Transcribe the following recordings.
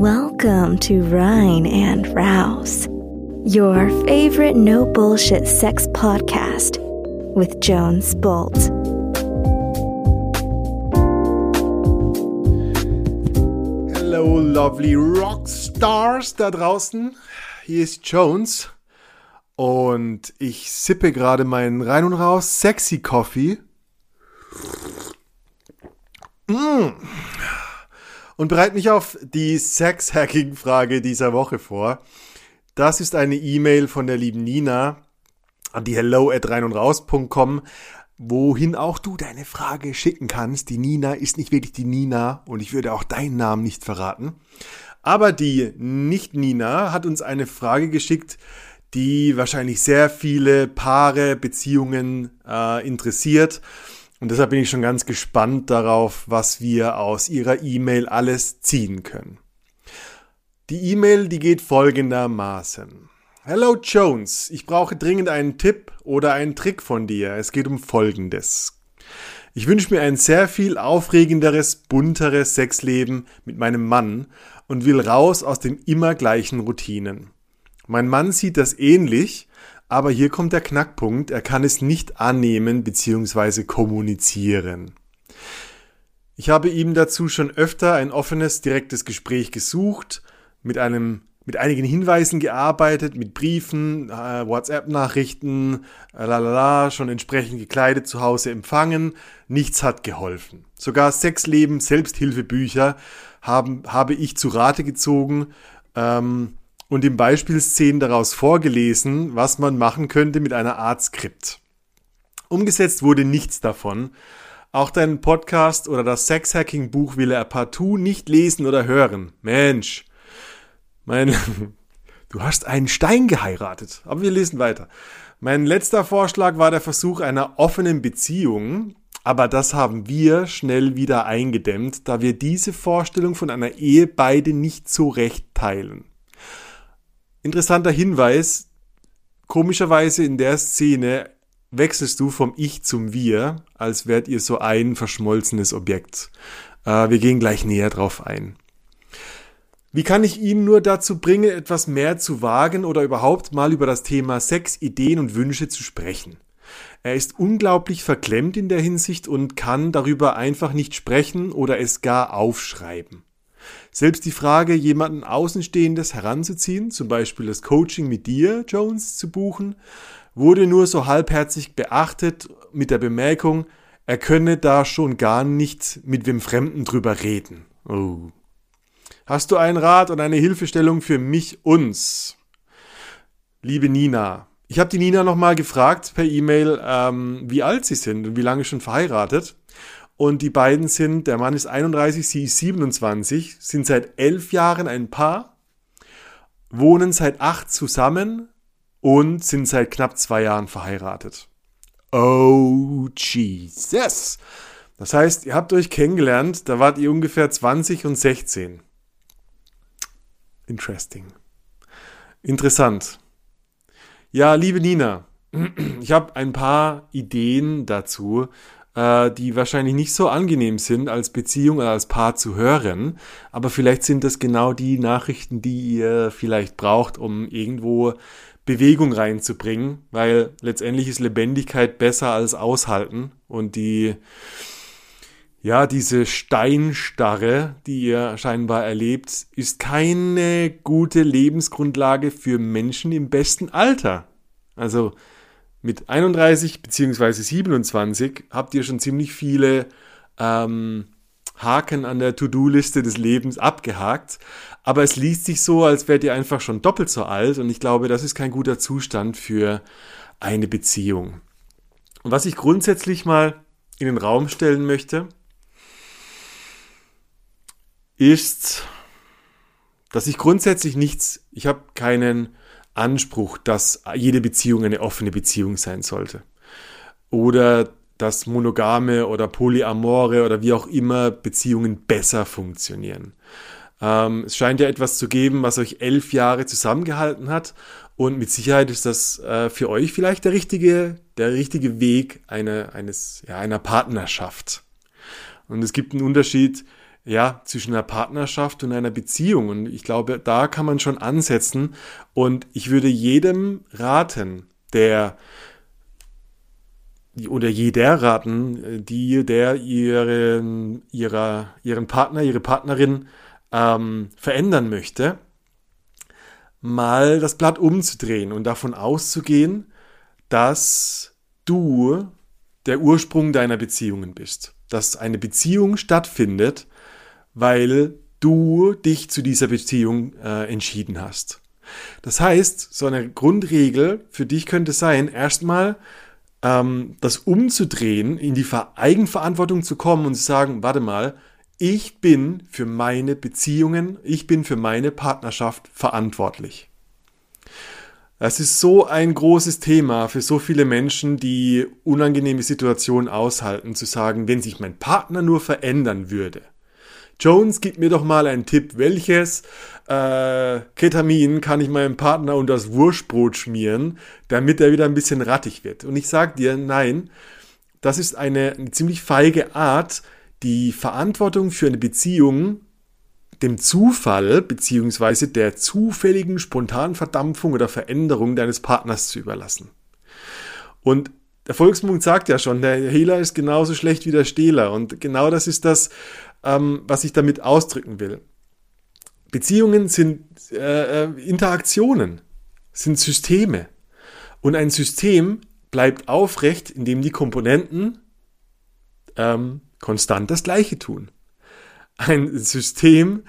Welcome to Rhine and Rouse, your favorite no bullshit sex podcast with Jones Bolt. Hello, lovely Rockstars da draußen. Hier ist Jones und ich sippe gerade meinen rein und raus sexy Coffee. Mm. Und bereite mich auf die Sex-Hacking-Frage dieser Woche vor. Das ist eine E-Mail von der lieben Nina an die hello at rein und raus.com, wohin auch du deine Frage schicken kannst. Die Nina ist nicht wirklich die Nina und ich würde auch deinen Namen nicht verraten. Aber die Nicht-Nina hat uns eine Frage geschickt, die wahrscheinlich sehr viele Paare, Beziehungen äh, interessiert. Und deshalb bin ich schon ganz gespannt darauf, was wir aus ihrer E-Mail alles ziehen können. Die E-Mail, die geht folgendermaßen. Hello Jones, ich brauche dringend einen Tipp oder einen Trick von dir. Es geht um Folgendes. Ich wünsche mir ein sehr viel aufregenderes, bunteres Sexleben mit meinem Mann und will raus aus den immer gleichen Routinen. Mein Mann sieht das ähnlich, aber hier kommt der Knackpunkt, er kann es nicht annehmen bzw. kommunizieren. Ich habe ihm dazu schon öfter ein offenes, direktes Gespräch gesucht, mit einem mit einigen Hinweisen gearbeitet, mit Briefen, äh, WhatsApp-Nachrichten, äh, lalala, schon entsprechend gekleidet zu Hause empfangen. Nichts hat geholfen. Sogar Sexleben, Selbsthilfebücher haben, habe ich zu Rate gezogen ähm, und in Beispielszenen daraus vorgelesen, was man machen könnte mit einer Art Skript. Umgesetzt wurde nichts davon. Auch deinen Podcast oder das Sexhacking-Buch will er partout nicht lesen oder hören. Mensch, mein, du hast einen Stein geheiratet. Aber wir lesen weiter. Mein letzter Vorschlag war der Versuch einer offenen Beziehung, aber das haben wir schnell wieder eingedämmt, da wir diese Vorstellung von einer Ehe beide nicht so recht teilen. Interessanter Hinweis, komischerweise in der Szene wechselst du vom Ich zum Wir, als wärt ihr so ein verschmolzenes Objekt. Äh, wir gehen gleich näher drauf ein. Wie kann ich ihn nur dazu bringen, etwas mehr zu wagen oder überhaupt mal über das Thema Sex, Ideen und Wünsche zu sprechen? Er ist unglaublich verklemmt in der Hinsicht und kann darüber einfach nicht sprechen oder es gar aufschreiben. Selbst die Frage, jemanden Außenstehendes heranzuziehen, zum Beispiel das Coaching mit dir, Jones, zu buchen, wurde nur so halbherzig beachtet mit der Bemerkung, er könne da schon gar nicht mit wem Fremden drüber reden. Oh. Hast du einen Rat und eine Hilfestellung für mich, uns? Liebe Nina, ich habe die Nina nochmal gefragt per E-Mail, ähm, wie alt sie sind und wie lange schon verheiratet. Und die beiden sind, der Mann ist 31, sie ist 27, sind seit elf Jahren ein Paar, wohnen seit acht zusammen und sind seit knapp zwei Jahren verheiratet. Oh, Jesus. Das heißt, ihr habt euch kennengelernt, da wart ihr ungefähr 20 und 16. Interesting. Interessant. Ja, liebe Nina, ich habe ein paar Ideen dazu, äh, die wahrscheinlich nicht so angenehm sind, als Beziehung oder als Paar zu hören. Aber vielleicht sind das genau die Nachrichten, die ihr vielleicht braucht, um irgendwo Bewegung reinzubringen, weil letztendlich ist Lebendigkeit besser als Aushalten und die, ja, diese Steinstarre, die ihr scheinbar erlebt, ist keine gute Lebensgrundlage für Menschen im besten Alter. Also, mit 31 beziehungsweise 27 habt ihr schon ziemlich viele ähm, Haken an der To-Do-Liste des Lebens abgehakt. Aber es liest sich so, als wärt ihr einfach schon doppelt so alt. Und ich glaube, das ist kein guter Zustand für eine Beziehung. Und was ich grundsätzlich mal in den Raum stellen möchte, ist, dass ich grundsätzlich nichts, ich habe keinen Anspruch, dass jede Beziehung eine offene Beziehung sein sollte. Oder dass monogame oder polyamore oder wie auch immer Beziehungen besser funktionieren. Ähm, es scheint ja etwas zu geben, was euch elf Jahre zusammengehalten hat und mit Sicherheit ist das äh, für euch vielleicht der richtige, der richtige Weg eine, eines, ja, einer Partnerschaft. Und es gibt einen Unterschied ja, zwischen einer Partnerschaft und einer Beziehung. Und ich glaube, da kann man schon ansetzen. Und ich würde jedem raten, der oder jeder raten, die, der ihren, ihrer, ihren Partner, ihre Partnerin ähm, verändern möchte, mal das Blatt umzudrehen und davon auszugehen, dass du der Ursprung deiner Beziehungen bist. Dass eine Beziehung stattfindet, weil du dich zu dieser Beziehung äh, entschieden hast. Das heißt, so eine Grundregel für dich könnte sein, erstmal ähm, das umzudrehen, in die Eigenverantwortung zu kommen und zu sagen, warte mal, ich bin für meine Beziehungen, ich bin für meine Partnerschaft verantwortlich. Es ist so ein großes Thema für so viele Menschen, die unangenehme Situationen aushalten, zu sagen, wenn sich mein Partner nur verändern würde. Jones, gib mir doch mal einen Tipp. Welches äh, Ketamin kann ich meinem Partner unter das Wurstbrot schmieren, damit er wieder ein bisschen rattig wird? Und ich sag dir, nein, das ist eine, eine ziemlich feige Art, die Verantwortung für eine Beziehung dem Zufall beziehungsweise der zufälligen spontanen Verdampfung oder Veränderung deines Partners zu überlassen. Und der Volksmund sagt ja schon, der Hehler ist genauso schlecht wie der Stehler. Und genau das ist das, ähm, was ich damit ausdrücken will. Beziehungen sind äh, äh Interaktionen, sind Systeme. Und ein System bleibt aufrecht, indem die Komponenten ähm, konstant das Gleiche tun ein System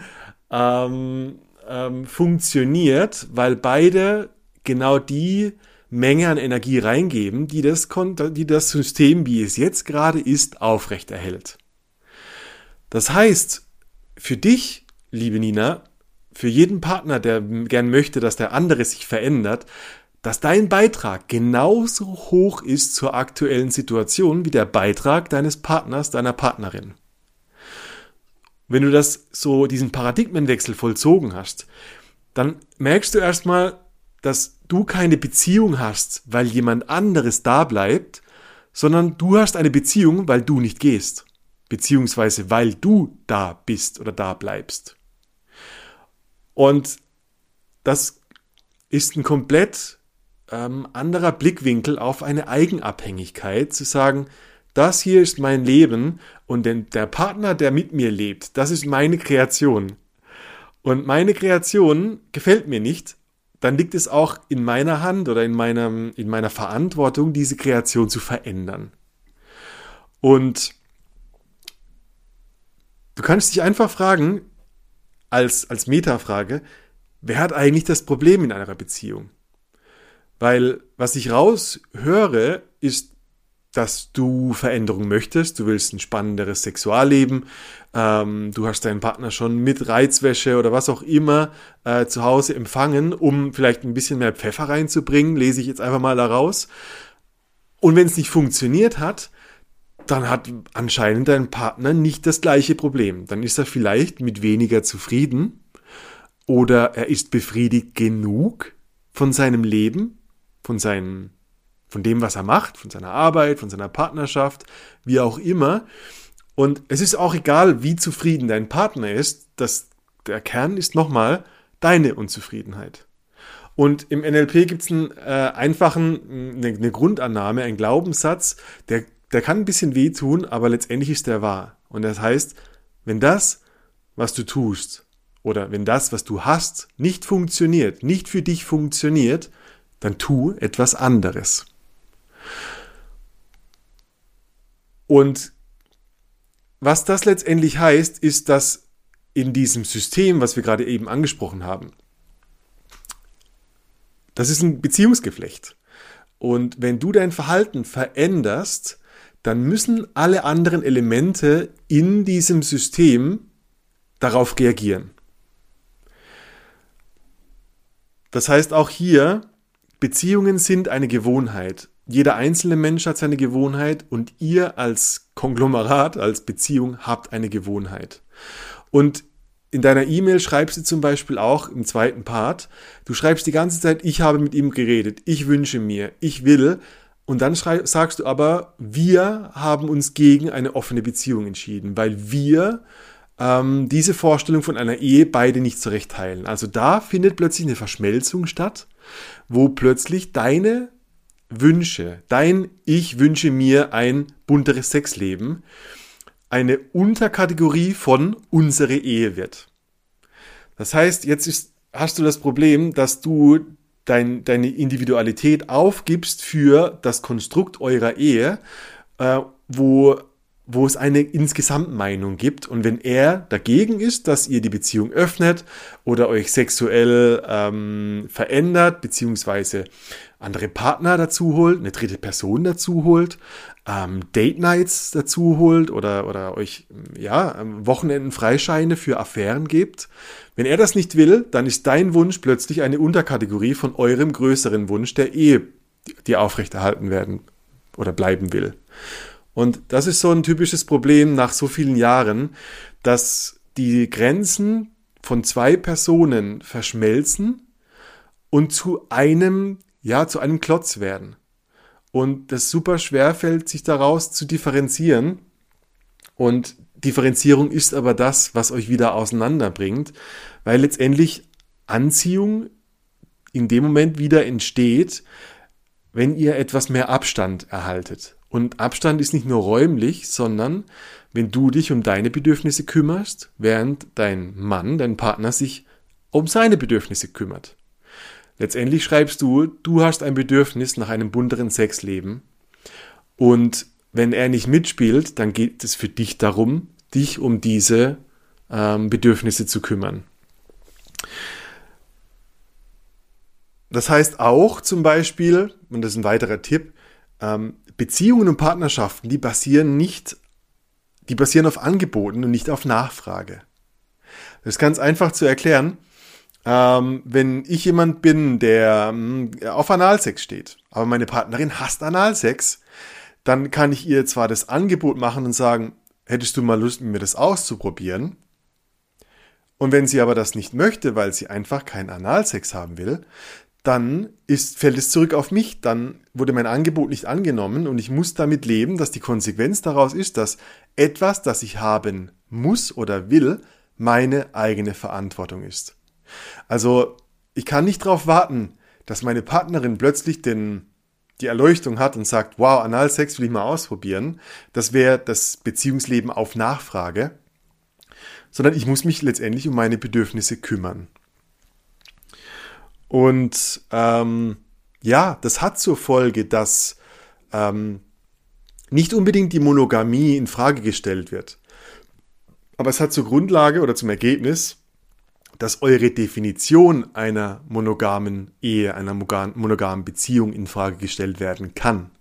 ähm, ähm, funktioniert, weil beide genau die Menge an Energie reingeben, die das, die das System, wie es jetzt gerade ist, aufrechterhält. Das heißt, für dich, liebe Nina, für jeden Partner, der gern möchte, dass der andere sich verändert, dass dein Beitrag genauso hoch ist zur aktuellen Situation wie der Beitrag deines Partners, deiner Partnerin. Wenn du das so, diesen Paradigmenwechsel vollzogen hast, dann merkst du erstmal, dass du keine Beziehung hast, weil jemand anderes da bleibt, sondern du hast eine Beziehung, weil du nicht gehst. Beziehungsweise weil du da bist oder da bleibst. Und das ist ein komplett ähm, anderer Blickwinkel auf eine Eigenabhängigkeit, zu sagen, das hier ist mein Leben und der Partner, der mit mir lebt, das ist meine Kreation. Und meine Kreation gefällt mir nicht, dann liegt es auch in meiner Hand oder in, meinem, in meiner Verantwortung, diese Kreation zu verändern. Und du kannst dich einfach fragen, als, als Metafrage, wer hat eigentlich das Problem in einer Beziehung? Weil was ich raushöre, ist dass du Veränderung möchtest, du willst ein spannenderes Sexualleben, ähm, du hast deinen Partner schon mit Reizwäsche oder was auch immer äh, zu Hause empfangen, um vielleicht ein bisschen mehr Pfeffer reinzubringen, lese ich jetzt einfach mal daraus. Und wenn es nicht funktioniert hat, dann hat anscheinend dein Partner nicht das gleiche Problem. Dann ist er vielleicht mit weniger zufrieden oder er ist befriedigt genug von seinem Leben, von seinen von dem, was er macht, von seiner Arbeit, von seiner Partnerschaft, wie auch immer. Und es ist auch egal, wie zufrieden dein Partner ist, dass der Kern ist nochmal deine Unzufriedenheit. Und im NLP gibt es einen äh, einfachen, eine, eine Grundannahme, einen Glaubenssatz, der, der kann ein bisschen wehtun, aber letztendlich ist der wahr. Und das heißt, wenn das, was du tust, oder wenn das, was du hast, nicht funktioniert, nicht für dich funktioniert, dann tu etwas anderes. Und was das letztendlich heißt, ist, dass in diesem System, was wir gerade eben angesprochen haben, das ist ein Beziehungsgeflecht. Und wenn du dein Verhalten veränderst, dann müssen alle anderen Elemente in diesem System darauf reagieren. Das heißt auch hier, Beziehungen sind eine Gewohnheit jeder einzelne Mensch hat seine Gewohnheit und ihr als Konglomerat, als Beziehung habt eine Gewohnheit. Und in deiner E-Mail schreibst du zum Beispiel auch im zweiten Part, du schreibst die ganze Zeit, ich habe mit ihm geredet, ich wünsche mir, ich will. Und dann sagst du aber, wir haben uns gegen eine offene Beziehung entschieden, weil wir ähm, diese Vorstellung von einer Ehe beide nicht so recht teilen. Also da findet plötzlich eine Verschmelzung statt, wo plötzlich deine Wünsche, dein Ich wünsche mir ein bunteres Sexleben, eine Unterkategorie von unsere Ehe wird. Das heißt, jetzt ist, hast du das Problem, dass du dein, deine Individualität aufgibst für das Konstrukt eurer Ehe, äh, wo wo es eine Insgesamtmeinung gibt. Und wenn er dagegen ist, dass ihr die Beziehung öffnet oder euch sexuell ähm, verändert, beziehungsweise andere Partner dazu holt, eine dritte Person dazu holt, ähm, Date Nights dazu holt oder, oder euch ja, Wochenenden Freischeine für Affären gibt. Wenn er das nicht will, dann ist dein Wunsch plötzlich eine Unterkategorie von eurem größeren Wunsch der Ehe, die aufrechterhalten werden oder bleiben will. Und das ist so ein typisches Problem nach so vielen Jahren, dass die Grenzen von zwei Personen verschmelzen und zu einem, ja, zu einem Klotz werden. Und das super schwer fällt, sich daraus zu differenzieren. Und Differenzierung ist aber das, was euch wieder auseinanderbringt, weil letztendlich Anziehung in dem Moment wieder entsteht, wenn ihr etwas mehr Abstand erhaltet. Und Abstand ist nicht nur räumlich, sondern wenn du dich um deine Bedürfnisse kümmerst, während dein Mann, dein Partner sich um seine Bedürfnisse kümmert. Letztendlich schreibst du, du hast ein Bedürfnis nach einem bunteren Sexleben und wenn er nicht mitspielt, dann geht es für dich darum, dich um diese ähm, Bedürfnisse zu kümmern. Das heißt auch zum Beispiel, und das ist ein weiterer Tipp, ähm, Beziehungen und Partnerschaften, die basieren nicht, die basieren auf Angeboten und nicht auf Nachfrage. Das ist ganz einfach zu erklären. Ähm, wenn ich jemand bin, der ähm, auf Analsex steht, aber meine Partnerin hasst Analsex, dann kann ich ihr zwar das Angebot machen und sagen, hättest du mal Lust, mir das auszuprobieren? Und wenn sie aber das nicht möchte, weil sie einfach keinen Analsex haben will, dann ist, fällt es zurück auf mich. Dann wurde mein Angebot nicht angenommen und ich muss damit leben, dass die Konsequenz daraus ist, dass etwas, das ich haben muss oder will, meine eigene Verantwortung ist. Also ich kann nicht darauf warten, dass meine Partnerin plötzlich den, die Erleuchtung hat und sagt, wow, Analsex will ich mal ausprobieren. Das wäre das Beziehungsleben auf Nachfrage. Sondern ich muss mich letztendlich um meine Bedürfnisse kümmern. Und ähm, ja, das hat zur Folge, dass ähm, nicht unbedingt die Monogamie in Frage gestellt wird. Aber es hat zur Grundlage oder zum Ergebnis, dass eure Definition einer monogamen Ehe, einer monogamen Beziehung in Frage gestellt werden kann.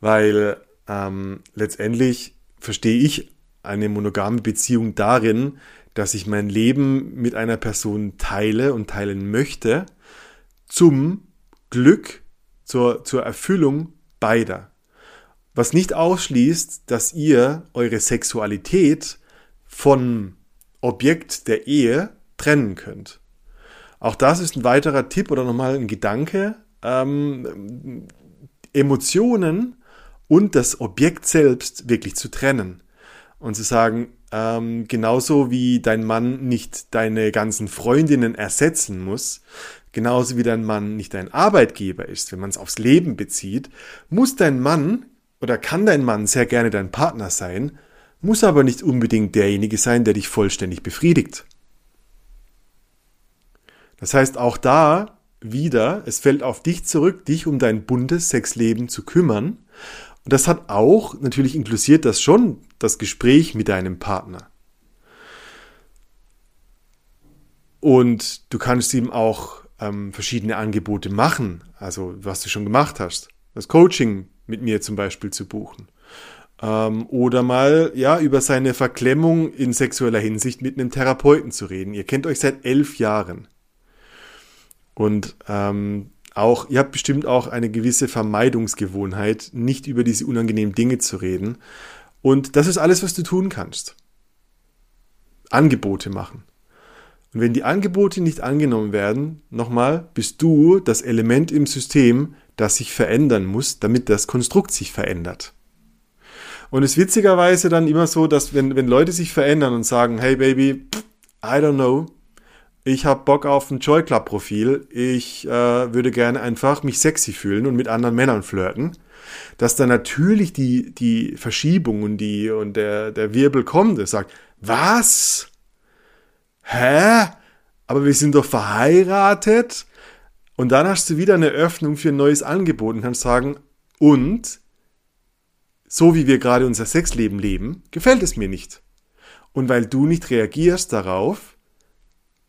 Weil ähm, letztendlich verstehe ich eine monogame Beziehung darin, dass ich mein Leben mit einer Person teile und teilen möchte, zum Glück, zur, zur Erfüllung beider. Was nicht ausschließt, dass ihr eure Sexualität von Objekt der Ehe trennen könnt. Auch das ist ein weiterer Tipp oder nochmal ein Gedanke. Ähm, Emotionen und das Objekt selbst wirklich zu trennen und zu sagen, ähm, genauso wie dein Mann nicht deine ganzen Freundinnen ersetzen muss, genauso wie dein Mann nicht dein Arbeitgeber ist, wenn man es aufs Leben bezieht, muss dein Mann oder kann dein Mann sehr gerne dein Partner sein, muss aber nicht unbedingt derjenige sein, der dich vollständig befriedigt. Das heißt, auch da wieder, es fällt auf dich zurück, dich um dein buntes Sexleben zu kümmern und das hat auch, natürlich inklusiert das schon das Gespräch mit deinem Partner. Und du kannst ihm auch ähm, verschiedene Angebote machen, also was du schon gemacht hast. Das Coaching mit mir zum Beispiel zu buchen. Ähm, oder mal ja über seine Verklemmung in sexueller Hinsicht mit einem Therapeuten zu reden. Ihr kennt euch seit elf Jahren. Und ähm, auch, ihr habt bestimmt auch eine gewisse Vermeidungsgewohnheit, nicht über diese unangenehmen Dinge zu reden. Und das ist alles, was du tun kannst. Angebote machen. Und wenn die Angebote nicht angenommen werden, nochmal, bist du das Element im System, das sich verändern muss, damit das Konstrukt sich verändert. Und es ist witzigerweise dann immer so, dass wenn, wenn Leute sich verändern und sagen, hey Baby, I don't know, ich habe Bock auf ein Joy Club Profil, ich äh, würde gerne einfach mich sexy fühlen und mit anderen Männern flirten, dass dann natürlich die, die Verschiebung und, die, und der, der Wirbel kommt, der sagt, was? Hä? Aber wir sind doch verheiratet? Und dann hast du wieder eine Öffnung für ein neues Angebot und kannst sagen, und so wie wir gerade unser Sexleben leben, gefällt es mir nicht. Und weil du nicht reagierst darauf,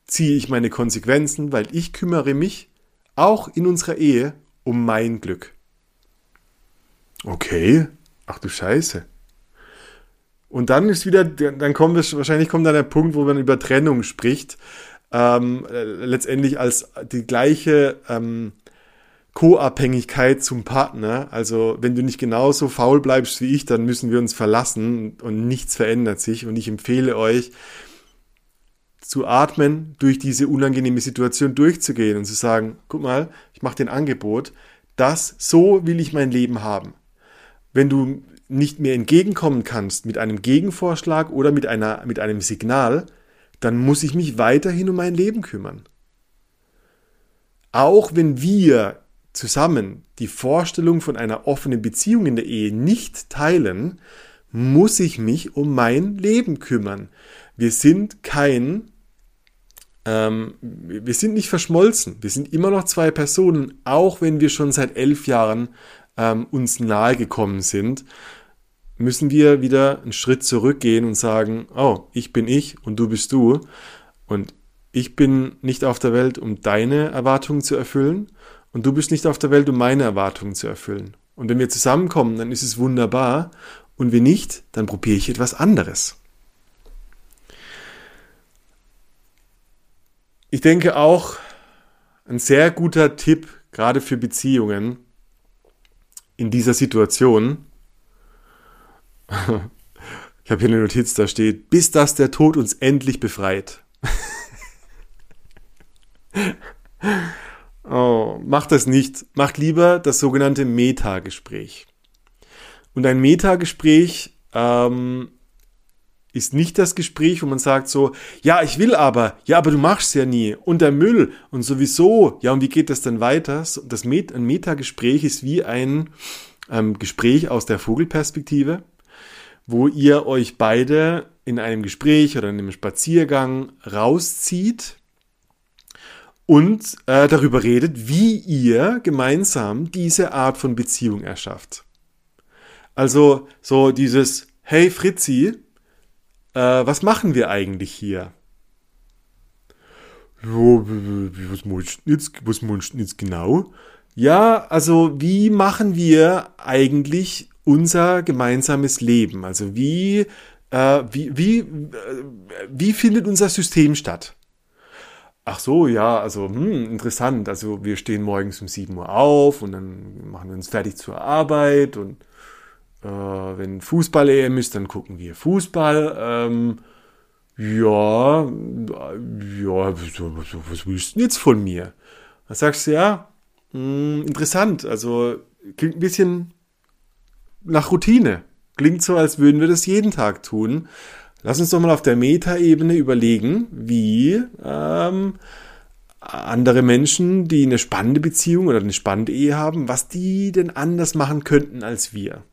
ziehe ich meine Konsequenzen, weil ich kümmere mich auch in unserer Ehe um mein Glück. Okay, ach du Scheiße. Und dann ist wieder, dann kommt es, wahrscheinlich kommt dann der Punkt, wo man über Trennung spricht, ähm, letztendlich als die gleiche ähm, Co-Abhängigkeit zum Partner. Also wenn du nicht genauso faul bleibst wie ich, dann müssen wir uns verlassen und nichts verändert sich. Und ich empfehle euch, zu atmen, durch diese unangenehme Situation durchzugehen und zu sagen, guck mal, ich mache den Angebot, das, so will ich mein Leben haben. Wenn du nicht mehr entgegenkommen kannst mit einem Gegenvorschlag oder mit, einer, mit einem Signal, dann muss ich mich weiterhin um mein Leben kümmern. Auch wenn wir zusammen die Vorstellung von einer offenen Beziehung in der Ehe nicht teilen, muss ich mich um mein Leben kümmern. Wir sind kein ähm, wir sind nicht verschmolzen. Wir sind immer noch zwei Personen, auch wenn wir schon seit elf Jahren ähm, uns nahe gekommen sind, müssen wir wieder einen Schritt zurückgehen und sagen, oh, ich bin ich und du bist du. Und ich bin nicht auf der Welt, um deine Erwartungen zu erfüllen. Und du bist nicht auf der Welt, um meine Erwartungen zu erfüllen. Und wenn wir zusammenkommen, dann ist es wunderbar. Und wenn nicht, dann probiere ich etwas anderes. Ich denke auch, ein sehr guter Tipp, gerade für Beziehungen in dieser Situation. Ich habe hier eine Notiz, da steht, bis dass der Tod uns endlich befreit. oh, macht das nicht. Macht lieber das sogenannte Metagespräch. Und ein Metagespräch ähm, ist nicht das Gespräch, wo man sagt so, ja, ich will aber, ja, aber du machst ja nie und der Müll und sowieso, ja, und wie geht das dann weiter? Das Met ein Metagespräch ist wie ein ähm, Gespräch aus der Vogelperspektive, wo ihr euch beide in einem Gespräch oder in einem Spaziergang rauszieht und äh, darüber redet, wie ihr gemeinsam diese Art von Beziehung erschafft. Also so dieses, hey Fritzi, äh, was machen wir eigentlich hier? Was meinst du jetzt, jetzt genau? Ja, also wie machen wir eigentlich unser gemeinsames Leben? Also wie, äh, wie, wie, äh, wie findet unser System statt? Ach so, ja, also hm, interessant. Also wir stehen morgens um 7 Uhr auf und dann machen wir uns fertig zur Arbeit und äh, wenn Fußball-EM ist, dann gucken wir Fußball. Ähm, ja, ja, was, willst du jetzt von mir? Dann sagst du, ja, mh, hm, interessant, also klingt ein bisschen nach Routine. Klingt so, als würden wir das jeden Tag tun. Lass uns doch mal auf der Metaebene überlegen, wie ähm, andere Menschen, die eine spannende Beziehung oder eine spannende Ehe haben, was die denn anders machen könnten als wir.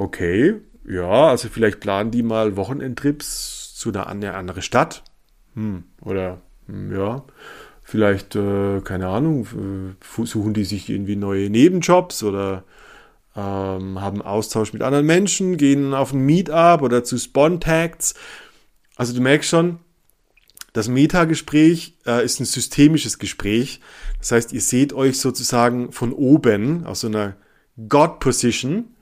Okay, ja, also vielleicht planen die mal Wochenendtrips zu einer, einer anderen Stadt. Hm, oder hm, ja, vielleicht, äh, keine Ahnung, suchen die sich irgendwie neue Nebenjobs oder ähm, haben Austausch mit anderen Menschen, gehen auf ein Meetup oder zu Spontags. Also du merkst schon, das Metagespräch äh, ist ein systemisches Gespräch. Das heißt, ihr seht euch sozusagen von oben aus so einer God-Position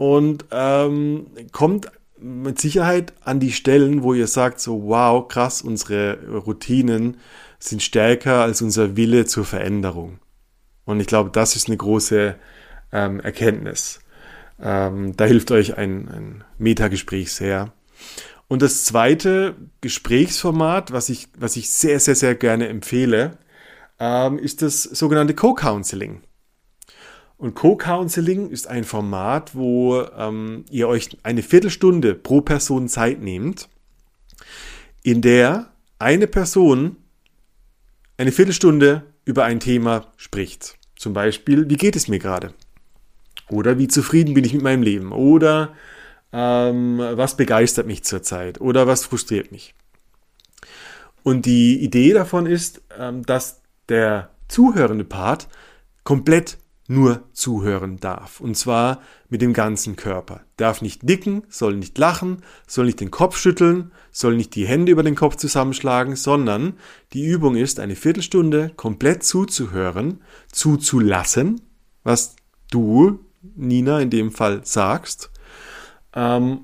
und ähm, kommt mit Sicherheit an die Stellen, wo ihr sagt, so wow, krass, unsere Routinen sind stärker als unser Wille zur Veränderung. Und ich glaube, das ist eine große ähm, Erkenntnis. Ähm, da hilft euch ein, ein Metagespräch sehr. Und das zweite Gesprächsformat, was ich, was ich sehr, sehr, sehr gerne empfehle, ähm, ist das sogenannte Co-Counseling. Und Co-Counseling ist ein Format, wo ähm, ihr euch eine Viertelstunde pro Person Zeit nehmt, in der eine Person eine Viertelstunde über ein Thema spricht. Zum Beispiel, wie geht es mir gerade? Oder wie zufrieden bin ich mit meinem Leben? Oder ähm, was begeistert mich zurzeit? Oder was frustriert mich? Und die Idee davon ist, ähm, dass der zuhörende Part komplett nur zuhören darf. Und zwar mit dem ganzen Körper. Darf nicht nicken, soll nicht lachen, soll nicht den Kopf schütteln, soll nicht die Hände über den Kopf zusammenschlagen, sondern die Übung ist, eine Viertelstunde komplett zuzuhören, zuzulassen, was du, Nina, in dem Fall sagst, ähm,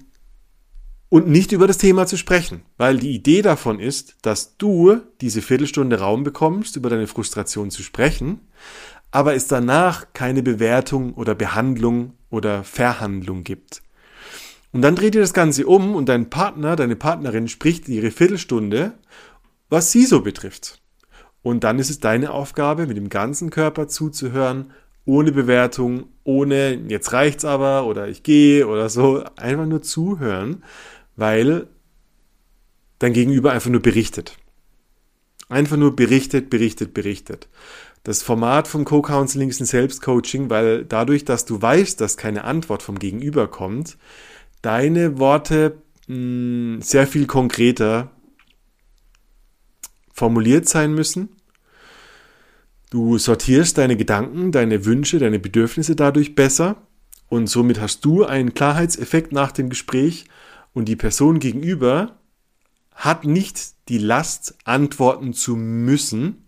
und nicht über das Thema zu sprechen, weil die Idee davon ist, dass du diese Viertelstunde Raum bekommst, über deine Frustration zu sprechen, aber es danach keine Bewertung oder Behandlung oder Verhandlung gibt. Und dann dreht ihr das Ganze um und dein Partner, deine Partnerin spricht ihre Viertelstunde, was sie so betrifft. Und dann ist es deine Aufgabe, mit dem ganzen Körper zuzuhören, ohne Bewertung, ohne jetzt reicht's aber oder ich gehe oder so, einfach nur zuhören, weil dein Gegenüber einfach nur berichtet. Einfach nur berichtet, berichtet, berichtet. Das Format vom Co-Counseling ist ein Selbstcoaching, weil dadurch, dass du weißt, dass keine Antwort vom Gegenüber kommt, deine Worte mh, hm, sehr viel konkreter formuliert sein müssen. Du sortierst deine Gedanken, deine Wünsche, deine Bedürfnisse dadurch besser und somit hast du einen Klarheitseffekt nach dem Gespräch und die Person gegenüber hat nicht die Last, antworten zu müssen,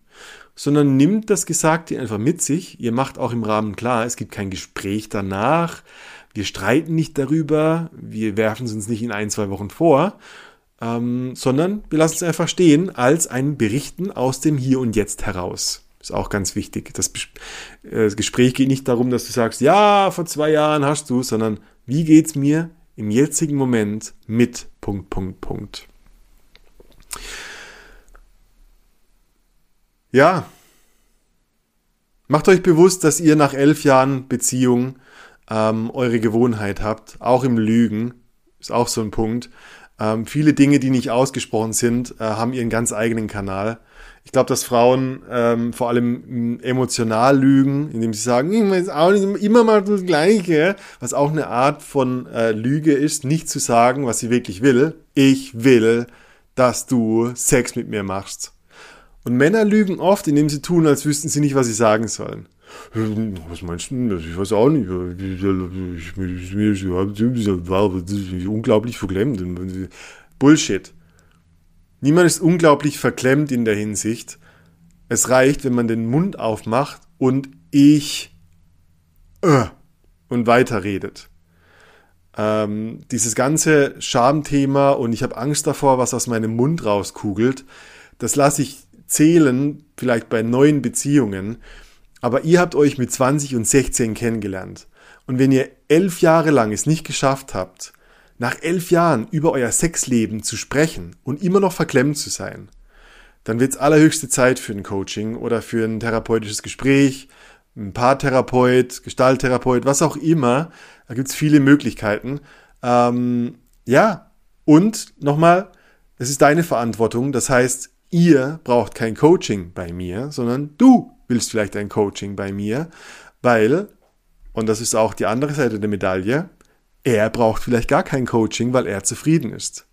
sondern nimmt das Gesagte einfach mit sich. Ihr macht auch im Rahmen klar, es gibt kein Gespräch danach. Wir streiten nicht darüber. Wir werfen es uns nicht in ein, zwei Wochen vor, ähm, sondern wir lassen es einfach stehen als ein Berichten aus dem Hier und Jetzt heraus. Ist auch ganz wichtig. Das, äh, das Gespräch geht nicht darum, dass du sagst, ja, vor zwei Jahren hast du, sondern wie geht's mir im jetzigen Moment mit Punkt, Punkt, Punkt. Ja. Macht euch bewusst, dass ihr nach elf Jahren Beziehung ähm, eure Gewohnheit habt, auch im Lügen, ist auch so ein Punkt. Ähm, viele Dinge, die nicht ausgesprochen sind, äh, haben ihren ganz eigenen Kanal. Ich glaube, dass Frauen ähm, vor allem emotional lügen, indem sie sagen, ich immer mal das Gleiche, was auch eine Art von äh, Lüge ist, nicht zu sagen, was sie wirklich will. Ich will, dass du Sex mit mir machst. Und Männer lügen oft, indem sie tun, als wüssten sie nicht, was sie sagen sollen. Was meinst du? Ich weiß auch nicht. Unglaublich verklemmt. Bullshit. Niemand ist unglaublich verklemmt in der Hinsicht. Es reicht, wenn man den Mund aufmacht und ich äh, und weiterredet. Ähm, dieses ganze Schamthema und ich habe Angst davor, was aus meinem Mund rauskugelt, das lasse ich zählen, vielleicht bei neuen Beziehungen, aber ihr habt euch mit 20 und 16 kennengelernt. Und wenn ihr elf Jahre lang es nicht geschafft habt, nach elf Jahren über euer Sexleben zu sprechen und immer noch verklemmt zu sein, dann wird es allerhöchste Zeit für ein Coaching oder für ein therapeutisches Gespräch, ein Paartherapeut, Gestalttherapeut, was auch immer. Da gibt es viele Möglichkeiten. Ähm, ja, und nochmal, es ist deine Verantwortung. Das heißt, ihr braucht kein Coaching bei mir, sondern du willst vielleicht ein Coaching bei mir, weil, und das ist auch die andere Seite der Medaille, er braucht vielleicht gar kein Coaching, weil er zufrieden ist.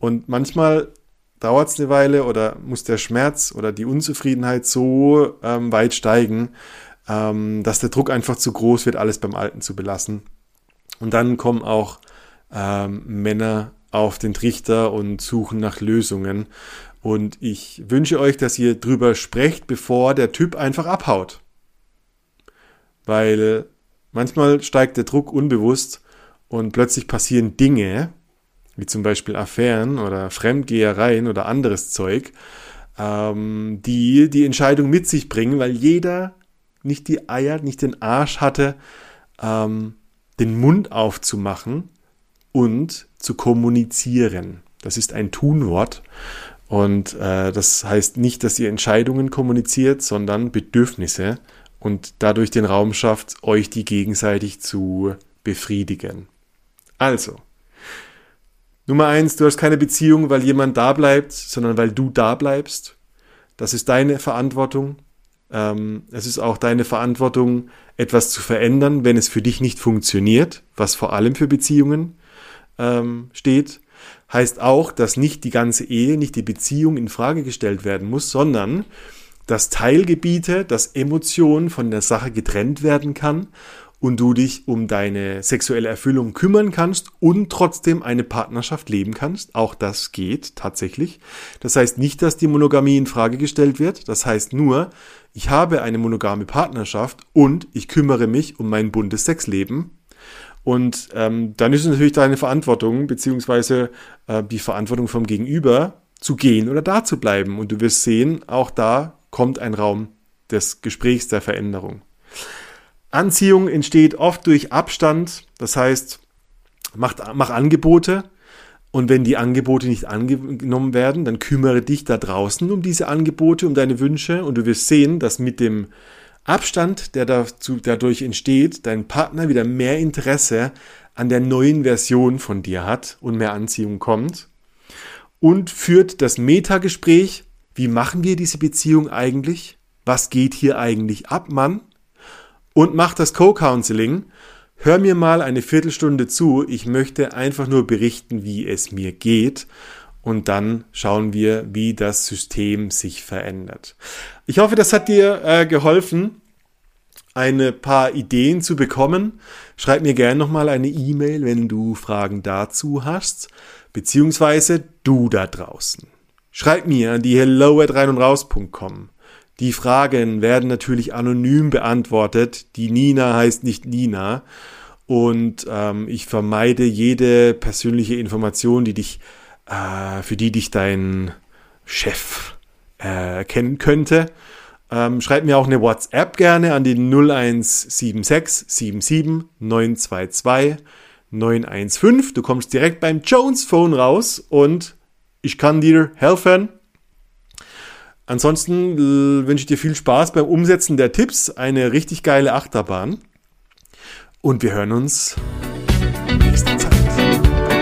Und manchmal dauert es eine Weile oder muss der Schmerz oder die Unzufriedenheit so ähm, weit steigen, ähm, dass der Druck einfach zu groß wird, alles beim Alten zu belassen. Und dann kommen auch ähm, Männer auf den Trichter und suchen nach Lösungen. Und ich wünsche euch, dass ihr drüber sprecht, bevor der Typ einfach abhaut. Weil manchmal steigt der Druck unbewusst und plötzlich passieren Dinge, wie zum Beispiel Affären oder Fremdgehereien oder anderes Zeug, ähm, die die Entscheidung mit sich bringen, weil jeder nicht die Eier, nicht den Arsch hatte, ähm, den Mund aufzumachen und zu kommunizieren. Das ist ein Tunwort und äh, das heißt nicht, dass ihr Entscheidungen kommuniziert, sondern Bedürfnisse und dadurch den Raum schafft, euch die gegenseitig zu befriedigen. Also, Nummer eins, du hast keine Beziehung, weil jemand da bleibt, sondern weil du da bleibst. Das ist deine Verantwortung. Ähm, es ist auch deine Verantwortung, etwas zu verändern, wenn es für dich nicht funktioniert, was vor allem für Beziehungen ähm, steht. Heißt auch, dass nicht die ganze Ehe, nicht die Beziehung in Frage gestellt werden muss, sondern dass Teilgebiete, dass Emotionen von der Sache getrennt werden kann und du dich um deine sexuelle Erfüllung kümmern kannst und trotzdem eine Partnerschaft leben kannst. Auch das geht tatsächlich. Das heißt nicht, dass die Monogamie in Frage gestellt wird. Das heißt nur, ich habe eine monogame Partnerschaft und ich kümmere mich um mein buntes Sexleben. Und ähm, dann ist es natürlich deine Verantwortung, beziehungsweise äh, die Verantwortung vom Gegenüber, zu gehen oder da zu bleiben. Und du wirst sehen, auch da kommt ein Raum des Gesprächs, der Veränderung. Anziehung entsteht oft durch Abstand, das heißt, mach, mach Angebote und wenn die Angebote nicht angenommen werden, dann kümmere dich da draußen um diese Angebote, um deine Wünsche und du wirst sehen, dass mit dem Abstand, der dazu, dadurch entsteht, dein Partner wieder mehr Interesse an der neuen Version von dir hat und mehr Anziehung kommt und führt das Metagespräch, wie machen wir diese Beziehung eigentlich? Was geht hier eigentlich ab, Mann? und mach das Co-Counseling. Hör mir mal eine Viertelstunde zu. Ich möchte einfach nur berichten, wie es mir geht. Und dann schauen wir, wie das System sich verändert. Ich hoffe, das hat dir äh, geholfen, eine paar Ideen zu bekommen. Schreib mir gerne nochmal eine E-Mail, wenn du Fragen dazu hast. Beziehungsweise du da draußen. Schreib mir an die hello at rein und raus.com. Die Fragen werden natürlich anonym beantwortet. Die Nina heißt nicht Nina. Und ähm, ich vermeide jede persönliche Information, die dich, äh, für die dich dein Chef äh, kennen könnte. Ähm, schreib mir auch eine WhatsApp gerne an die 0176 77 922 915. Du kommst direkt beim Jones Phone raus und ich kann dir helfen. Ansonsten äh, wünsche ich dir viel Spaß beim Umsetzen der Tipps, eine richtig geile Achterbahn. Und wir hören uns nächste Zeit.